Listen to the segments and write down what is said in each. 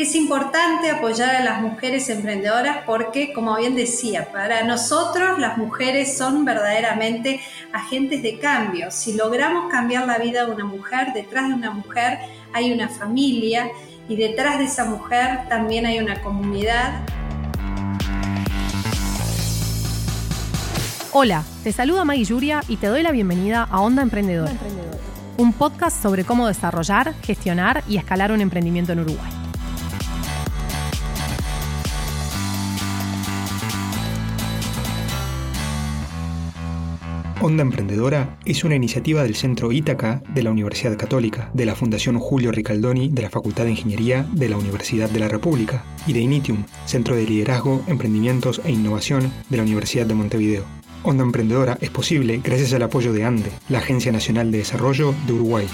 Es importante apoyar a las mujeres emprendedoras porque, como bien decía, para nosotros las mujeres son verdaderamente agentes de cambio. Si logramos cambiar la vida de una mujer, detrás de una mujer hay una familia y detrás de esa mujer también hay una comunidad. Hola, te saluda Maggie Yuria y te doy la bienvenida a Onda Emprendedora, un podcast sobre cómo desarrollar, gestionar y escalar un emprendimiento en Uruguay. Onda Emprendedora es una iniciativa del Centro Ítaca de la Universidad Católica, de la Fundación Julio Ricaldoni de la Facultad de Ingeniería de la Universidad de la República y de Initium, Centro de Liderazgo, Emprendimientos e Innovación de la Universidad de Montevideo. Onda Emprendedora es posible gracias al apoyo de ANDE, la Agencia Nacional de Desarrollo de Uruguay.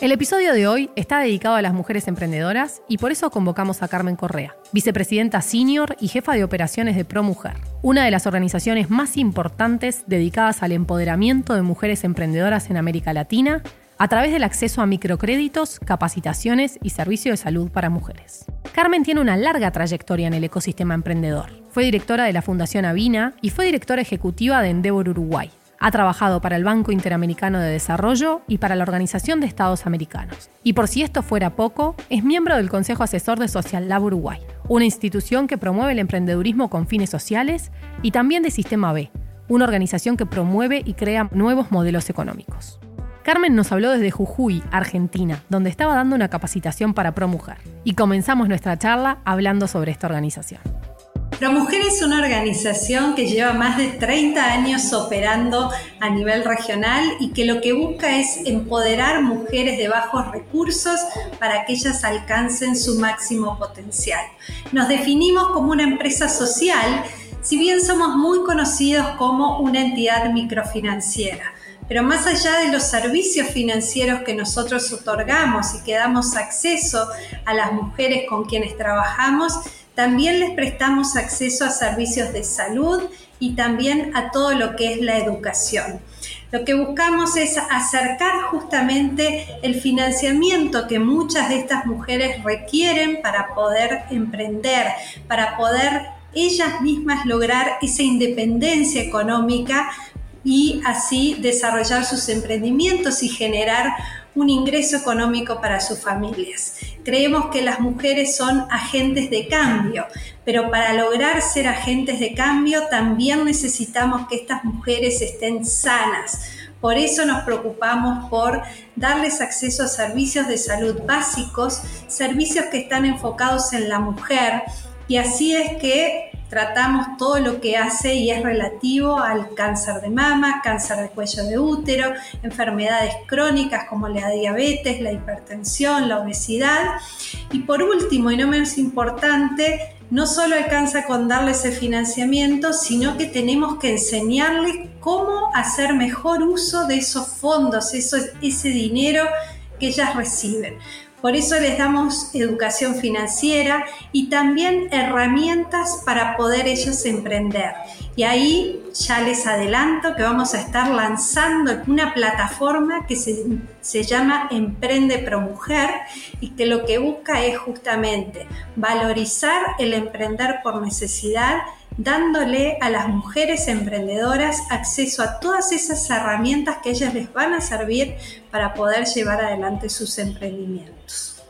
El episodio de hoy está dedicado a las mujeres emprendedoras y por eso convocamos a Carmen Correa, vicepresidenta senior y jefa de operaciones de ProMujer, una de las organizaciones más importantes dedicadas al empoderamiento de mujeres emprendedoras en América Latina a través del acceso a microcréditos, capacitaciones y servicio de salud para mujeres. Carmen tiene una larga trayectoria en el ecosistema emprendedor. Fue directora de la Fundación Avina y fue directora ejecutiva de Endeavor Uruguay, ha trabajado para el Banco Interamericano de Desarrollo y para la Organización de Estados Americanos. Y por si esto fuera poco, es miembro del Consejo Asesor de Social Lab Uruguay, una institución que promueve el emprendedurismo con fines sociales, y también de Sistema B, una organización que promueve y crea nuevos modelos económicos. Carmen nos habló desde Jujuy, Argentina, donde estaba dando una capacitación para ProMujer, y comenzamos nuestra charla hablando sobre esta organización. ProMujer es una organización que lleva más de 30 años operando a nivel regional y que lo que busca es empoderar mujeres de bajos recursos para que ellas alcancen su máximo potencial. Nos definimos como una empresa social, si bien somos muy conocidos como una entidad microfinanciera. Pero más allá de los servicios financieros que nosotros otorgamos y que damos acceso a las mujeres con quienes trabajamos, también les prestamos acceso a servicios de salud y también a todo lo que es la educación. Lo que buscamos es acercar justamente el financiamiento que muchas de estas mujeres requieren para poder emprender, para poder ellas mismas lograr esa independencia económica y así desarrollar sus emprendimientos y generar un ingreso económico para sus familias. Creemos que las mujeres son agentes de cambio, pero para lograr ser agentes de cambio también necesitamos que estas mujeres estén sanas. Por eso nos preocupamos por darles acceso a servicios de salud básicos, servicios que están enfocados en la mujer, y así es que tratamos todo lo que hace y es relativo al cáncer de mama, cáncer de cuello de útero, enfermedades crónicas como la diabetes, la hipertensión, la obesidad. Y por último, y no menos importante, no solo alcanza con darle ese financiamiento, sino que tenemos que enseñarles cómo hacer mejor uso de esos fondos, ese dinero que ellas reciben. Por eso les damos educación financiera y también herramientas para poder ellos emprender. Y ahí ya les adelanto que vamos a estar lanzando una plataforma que se, se llama Emprende Pro Mujer y que lo que busca es justamente valorizar el emprender por necesidad dándole a las mujeres emprendedoras acceso a todas esas herramientas que ellas les van a servir para poder llevar adelante sus emprendimientos.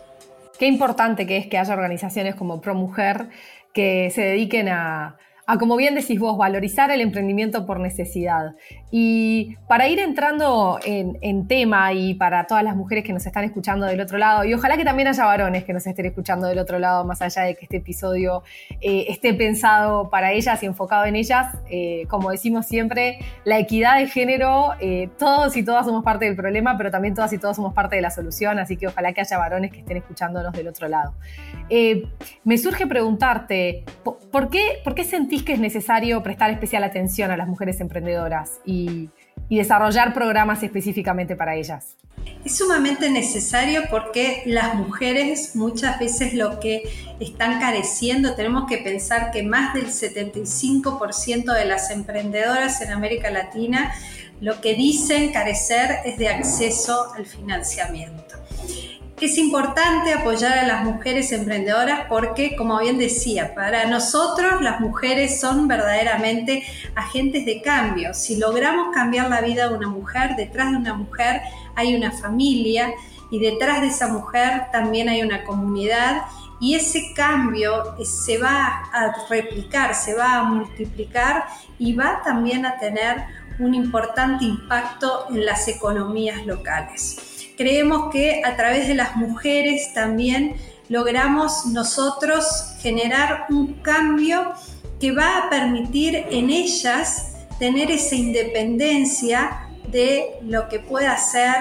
Qué importante que es que haya organizaciones como ProMujer que se dediquen a, como bien decís vos, valorizar el emprendimiento por necesidad. Y para ir entrando en, tema y para todas las mujeres que nos están escuchando del otro lado, y ojalá que también haya varones que nos estén escuchando del otro lado, más allá de que este episodio eh, esté pensado para ellas y enfocado en ellas, eh, como decimos siempre, la equidad de género, eh, todos y todas somos parte del problema, pero también todas y todos somos parte de la solución, así que ojalá que haya varones que estén escuchándonos del otro lado. me surge preguntarte, ¿por qué, ¿por qué sentís que es necesario prestar especial atención a las mujeres emprendedoras y, desarrollar programas específicamente para ellas? Es sumamente necesario porque las mujeres muchas veces lo que están careciendo, tenemos que pensar que más del 75% de las emprendedoras en América Latina lo que dicen carecer es de acceso al financiamiento. Es importante apoyar a las mujeres emprendedoras porque, como bien decía, para nosotros las mujeres son verdaderamente agentes de cambio. Si logramos cambiar la vida de una mujer, detrás de una mujer hay una familia y detrás de esa mujer también hay una comunidad y ese cambio se va a replicar, se va a multiplicar y va también a tener un importante impacto en las economías locales creemos que a través de las mujeres también logramos nosotros generar un cambio que va a permitir en ellas tener esa independencia de lo que pueda ser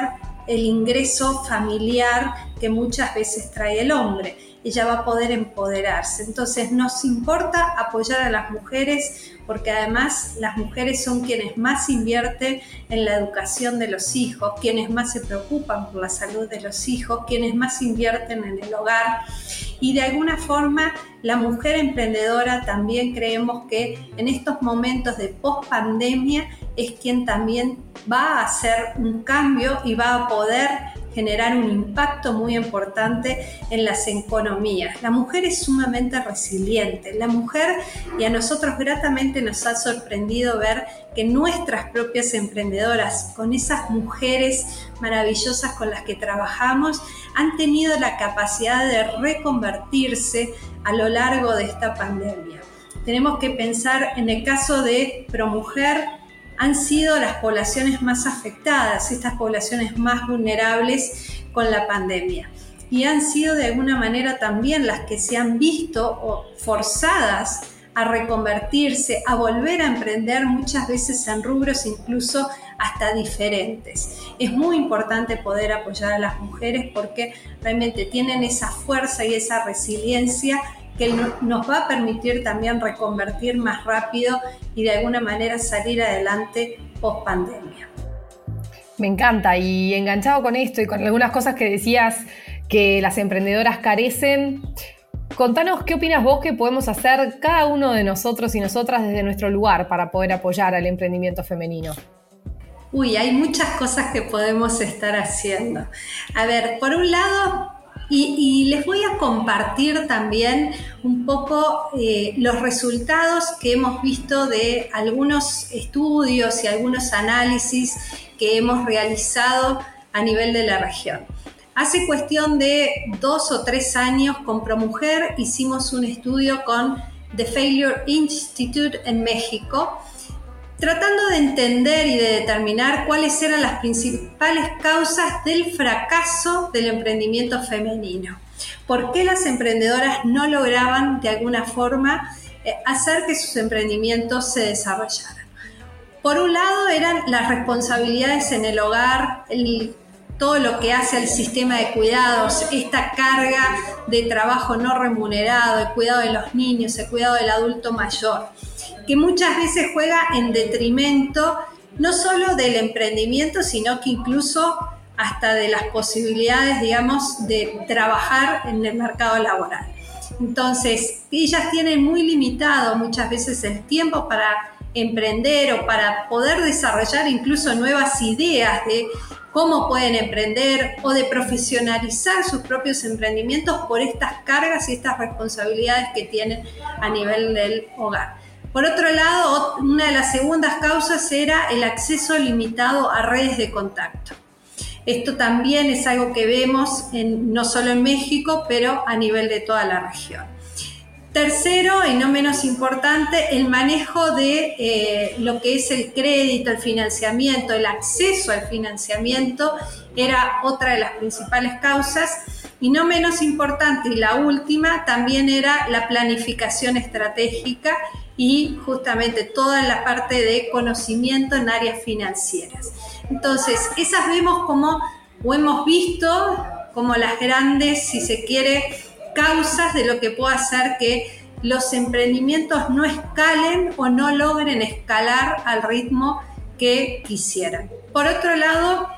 el ingreso familiar que muchas veces trae el hombre. Ella va a poder empoderarse. Entonces nos importa apoyar a las mujeres porque además las mujeres son quienes más invierten en la educación de los hijos, quienes más se preocupan por la salud de los hijos, quienes más invierten en el hogar. Y de alguna forma la mujer emprendedora también creemos que en estos momentos de post pandemia es quien también va a hacer un cambio y va a poder generar un impacto muy importante en las economías. La mujer es sumamente resiliente. La mujer, y a nosotros gratamente nos ha sorprendido ver que nuestras propias emprendedoras, con esas mujeres maravillosas con las que trabajamos, han tenido la capacidad de reconvertirse a lo largo de esta pandemia. Tenemos que pensar en el caso de ProMujer, han sido las poblaciones más afectadas, estas poblaciones más vulnerables con la pandemia. Y han sido de alguna manera también las que se han visto forzadas a reconvertirse, a volver a emprender muchas veces en rubros incluso hasta diferentes. Es muy importante poder apoyar a las mujeres porque realmente tienen esa fuerza y esa resiliencia que nos va a permitir también reconvertir más rápido y de alguna manera salir adelante post pandemia. Me encanta y enganchado con esto y con algunas cosas que decías que las emprendedoras carecen, contanos qué opinas vos que podemos hacer cada uno de nosotros y nosotras desde nuestro lugar para poder apoyar al emprendimiento femenino. Uy, hay muchas cosas que podemos estar haciendo. A ver, por un lado, y, les voy a compartir también un poco eh, los resultados que hemos visto de algunos estudios y algunos análisis que hemos realizado a nivel de la región. Hace cuestión de dos o tres años con ProMujer hicimos un estudio con The Failure Institute en México tratando de entender y de determinar cuáles eran las principales causas del fracaso del emprendimiento femenino. ¿Por qué las emprendedoras no lograban de alguna forma eh, hacer que sus emprendimientos se desarrollaran? Por un lado eran las responsabilidades en el hogar, todo lo que hace al sistema de cuidados, esta carga de trabajo no remunerado, el cuidado de los niños, el cuidado del adulto mayor que muchas veces juega en detrimento no solo del emprendimiento, sino que incluso hasta de las posibilidades, digamos, de trabajar en el mercado laboral. Entonces, ellas tienen muy limitado muchas veces el tiempo para emprender o para poder desarrollar incluso nuevas ideas de cómo pueden emprender o de profesionalizar sus propios emprendimientos por estas cargas y estas responsabilidades que tienen a nivel del hogar. Por otro lado, una de las segundas causas era el acceso limitado a redes de contacto. Esto también es algo que vemos no solo en México, pero a nivel de toda la región. Tercero, y no menos importante, el manejo de eh, lo que es el crédito, el financiamiento, el acceso al financiamiento era otra de las principales causas. Y no menos importante, y la última, también era la planificación estratégica y justamente toda la parte de conocimiento en áreas financieras. Entonces, esas vemos como, o hemos visto como las grandes, si se quiere, causas de lo que puede hacer que los emprendimientos no escalen o no logren escalar al ritmo que quisieran. Por otro lado,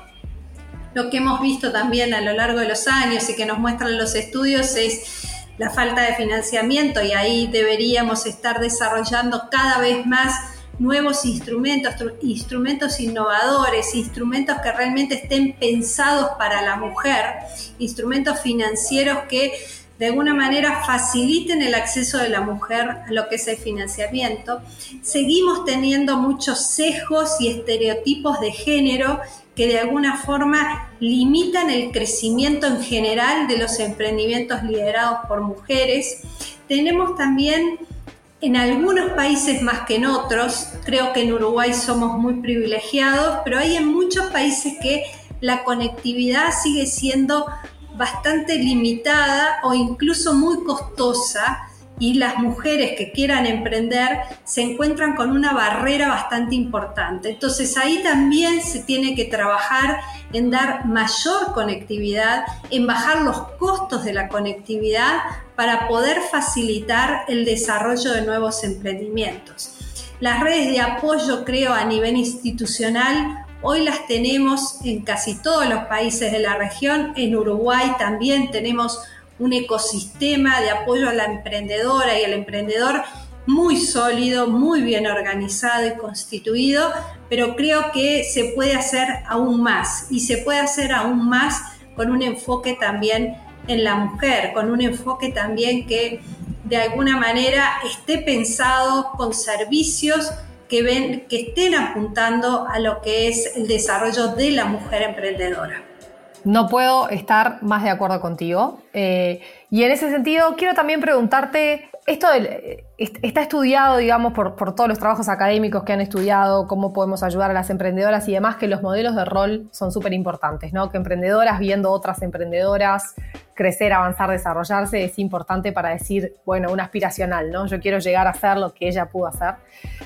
lo que hemos visto también a lo largo de los años y que nos muestran los estudios es la falta de financiamiento y ahí deberíamos estar desarrollando cada vez más nuevos instrumentos, instrumentos innovadores, instrumentos que realmente estén pensados para la mujer, instrumentos financieros que de alguna manera faciliten el acceso de la mujer a lo que es el financiamiento. Seguimos teniendo muchos sesgos y estereotipos de género que de alguna forma limitan el crecimiento en general de los emprendimientos liderados por mujeres. Tenemos también en algunos países más que en otros, creo que en Uruguay somos muy privilegiados, pero hay en muchos países que la conectividad sigue siendo bastante limitada o incluso muy costosa y las mujeres que quieran emprender se encuentran con una barrera bastante importante. Entonces ahí también se tiene que trabajar en dar mayor conectividad, en bajar los costos de la conectividad para poder facilitar el desarrollo de nuevos emprendimientos. Las redes de apoyo, creo, a nivel institucional Hoy las tenemos en casi todos los países de la región. En Uruguay también tenemos un ecosistema de apoyo a la emprendedora y al emprendedor muy sólido, muy bien organizado y constituido, pero creo que se puede hacer aún más y se puede hacer aún más con un enfoque también en la mujer, con un enfoque también que de alguna manera esté pensado con servicios que, ven, que estén apuntando a lo que es el desarrollo de la mujer emprendedora. No puedo estar más de acuerdo contigo. Eh, y en ese sentido, quiero también preguntarte, esto está estudiado, digamos, por, todos los trabajos académicos que han estudiado, cómo podemos ayudar a las emprendedoras y demás, que los modelos de rol son súper importantes, ¿no? Que emprendedoras viendo otras emprendedoras, crecer, avanzar, desarrollarse, es importante para decir, bueno, un aspiracional, ¿no? Yo quiero llegar a hacer lo que ella pudo hacer.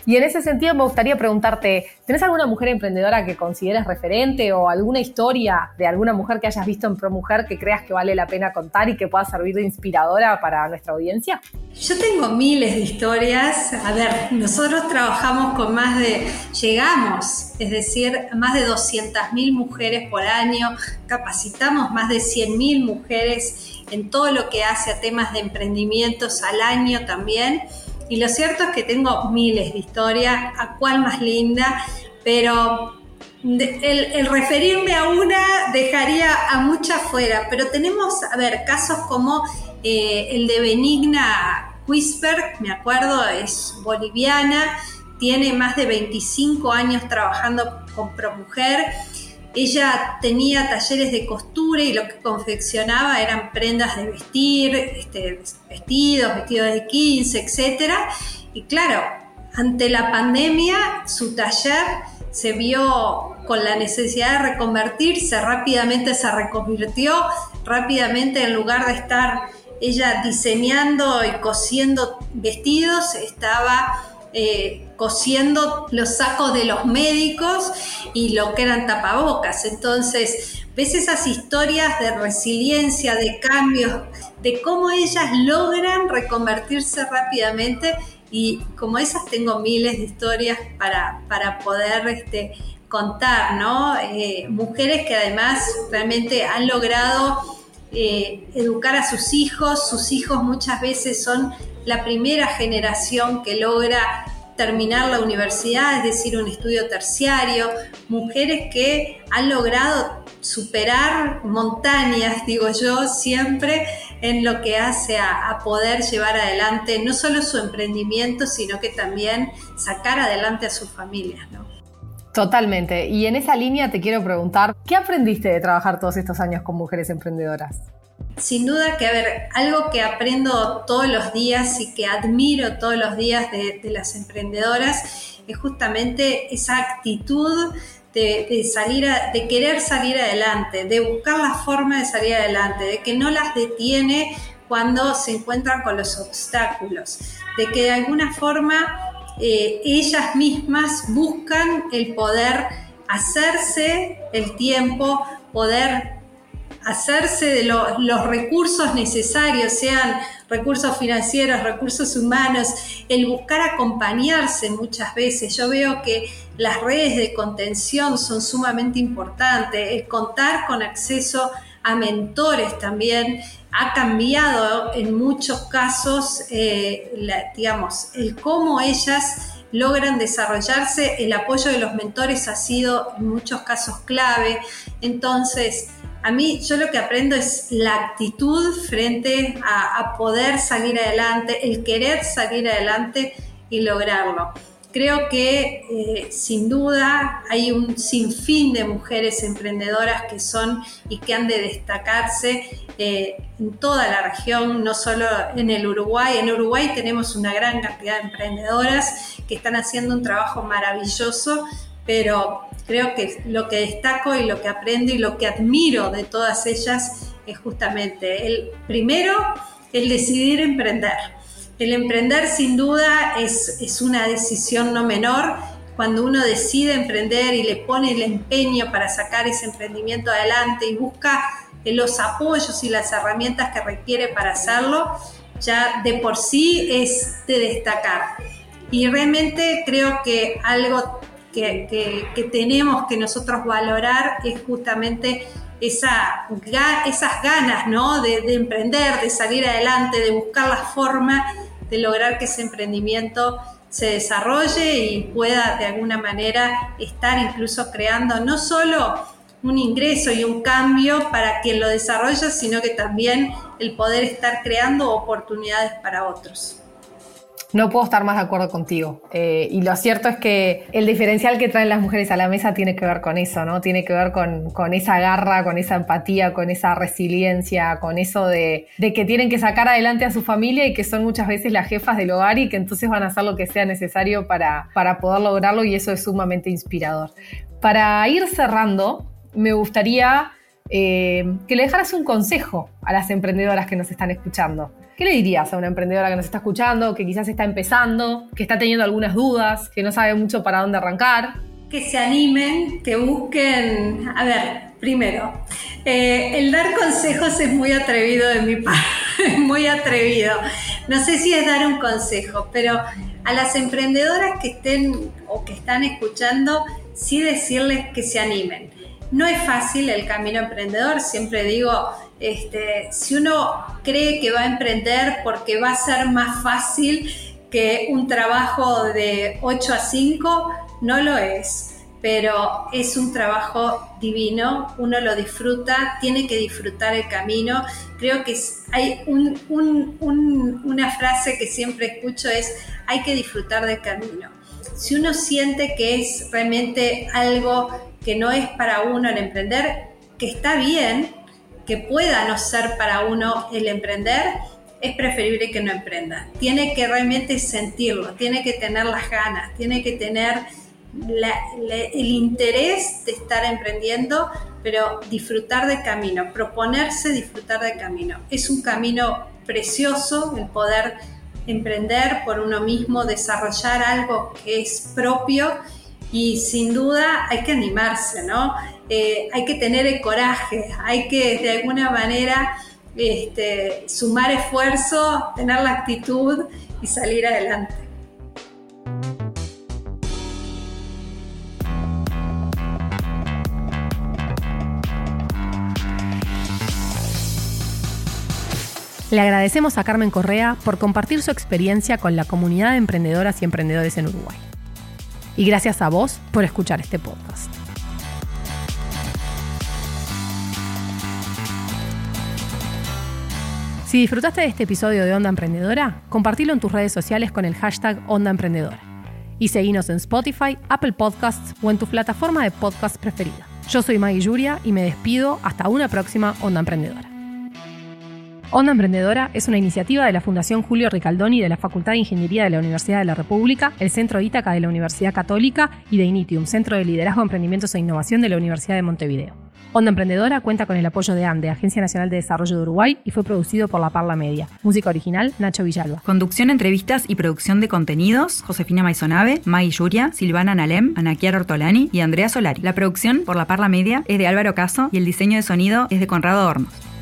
Y en ese sentido me gustaría preguntarte, ¿tenés alguna mujer emprendedora que consideres referente o alguna historia de alguna mujer que hayas visto en ProMujer que creas que vale la pena contar y que pueda servir de inspiradora para nuestra audiencia? Yo tengo miles de historias. A ver, nosotros trabajamos con más de, llegamos, es decir, más de 200.000 mujeres por año, capacitamos más de 100.000 mujeres en todo lo que hace a temas de emprendimientos al año también. Y lo cierto es que tengo miles de historias, a cuál más linda, pero el, referirme a una dejaría a muchas fuera, pero tenemos, a ver, casos como eh, el de Benigna Whisper, me acuerdo, es boliviana, tiene más de 25 años trabajando con ProMujer ella tenía talleres de costura y lo que confeccionaba eran prendas de vestir, este, vestidos, vestidos de 15, etc. Y claro, ante la pandemia su taller se vio con la necesidad de reconvertirse, rápidamente se reconvirtió, rápidamente en lugar de estar ella diseñando y cosiendo vestidos, estaba eh, cosiendo los sacos de los médicos y lo que eran tapabocas. Entonces, ves esas historias de resiliencia, de cambios, de cómo ellas logran reconvertirse rápidamente y como esas tengo miles de historias para, para poder este, contar, ¿no? Eh, mujeres que además realmente han logrado eh, educar a sus hijos, sus hijos muchas veces son la primera generación que logra terminar la universidad, es decir, un estudio terciario, mujeres que han logrado superar montañas, digo yo, siempre en lo que hace a, poder llevar adelante no solo su emprendimiento, sino que también sacar adelante a sus familias. ¿no? Totalmente. Y en esa línea te quiero preguntar, ¿qué aprendiste de trabajar todos estos años con mujeres emprendedoras? Sin duda que, a ver, algo que aprendo todos los días y que admiro todos los días de, las emprendedoras es justamente esa actitud de, salir de querer salir adelante, de buscar la forma de salir adelante, de que no las detiene cuando se encuentran con los obstáculos, de que de alguna forma eh, ellas mismas buscan el poder hacerse el tiempo, poder hacerse de los recursos necesarios, sean recursos financieros, recursos humanos, el buscar acompañarse muchas veces. Yo veo que las redes de contención son sumamente importantes, el contar con acceso a mentores también ha cambiado en muchos casos, eh, digamos, el cómo ellas logran desarrollarse. El apoyo de los mentores ha sido en muchos casos clave. Entonces, a mí yo lo que aprendo es la actitud frente a, poder salir adelante, el querer salir adelante y lograrlo. Creo que eh, sin duda hay un sinfín de mujeres emprendedoras que son y que han de destacarse eh, en toda la región, no solo en el Uruguay. En Uruguay tenemos una gran cantidad de emprendedoras que están haciendo un trabajo maravilloso pero creo que lo que destaco y lo que aprendo y lo que admiro de todas ellas es justamente el primero, el decidir emprender. El emprender sin duda es, es una decisión no menor. Cuando uno decide emprender y le pone el empeño para sacar ese emprendimiento adelante y busca los apoyos y las herramientas que requiere para hacerlo, ya de por sí es de destacar. Y realmente creo que algo que, tenemos que nosotros valorar es justamente esa, esas ganas ¿no? de, emprender, de salir adelante, de buscar la forma de lograr que ese emprendimiento se desarrolle y pueda de alguna manera estar incluso creando no solo un ingreso y un cambio para quien lo desarrolla, sino que también el poder estar creando oportunidades para otros. No puedo estar más de acuerdo contigo. Eh, y lo cierto es que el diferencial que traen las mujeres a la mesa tiene que ver con eso, ¿no? Tiene que ver con, esa garra, con esa empatía, con esa resiliencia, con eso de, que tienen que sacar adelante a su familia y que son muchas veces las jefas del hogar y que entonces van a hacer lo que sea necesario para, para poder lograrlo y eso es sumamente inspirador. Para ir cerrando, me gustaría eh, que le dejaras un consejo a las emprendedoras que nos están escuchando. ¿Qué le dirías a una emprendedora que nos está escuchando, que quizás está empezando, que está teniendo algunas dudas, que no sabe mucho para dónde arrancar? Que se animen, que busquen, a ver, primero, eh, el dar consejos es muy atrevido de mi parte, muy atrevido. No sé si es dar un consejo, pero a las emprendedoras que estén o que están escuchando, sí decirles que se animen. No es fácil el camino emprendedor, siempre digo, este, si uno cree que va a emprender porque va a ser más fácil que un trabajo de 8 a 5, no lo es pero es un trabajo divino, uno lo disfruta, tiene que disfrutar el camino. Creo que hay una frase que siempre escucho es, hay que disfrutar del camino. Si uno siente que es realmente algo que no es para uno el emprender, que está bien, que pueda no ser para uno el emprender, es preferible que no emprenda. Tiene que realmente sentirlo, tiene que tener las ganas, tiene que tener el interés de estar emprendiendo, pero disfrutar del camino, proponerse disfrutar del camino. Es un camino precioso el poder emprender por uno mismo, desarrollar algo que es propio y sin duda hay que animarse, ¿no? Eh, hay que tener el coraje, hay que de alguna manera este, sumar esfuerzo, tener la actitud y salir adelante. Le agradecemos a Carmen Correa por compartir su experiencia con la comunidad de emprendedoras y emprendedores en Uruguay. Y gracias a vos por escuchar este podcast. Si disfrutaste de este episodio de Onda Emprendedora, compartilo en tus redes sociales con el hashtag Onda Emprendedora. Y seguinos en Spotify, Apple Podcasts o en tu plataforma de podcast preferida. Yo soy Maggie Yuria y me despido hasta una próxima Onda Emprendedora. Onda Emprendedora es una iniciativa de la Fundación Julio Ricaldoni de la Facultad de Ingeniería de la Universidad de la República, el Centro Ítaca de la Universidad Católica y de Initium, Centro de Liderazgo, Emprendimientos e Innovación de la Universidad de Montevideo. Onda Emprendedora cuenta con el apoyo de ANDE, Agencia Nacional de Desarrollo de Uruguay, y fue producido por La Parla Media. Música original, Nacho Villalba. Conducción, entrevistas y producción de contenidos, Josefina Maisonave, Maggie Yuria, Silvana Nalem, Anaquiar Ortolani y Andrea Solari. La producción por La Parla Media es de Álvaro Caso y el diseño de sonido es de Conrado Hornos.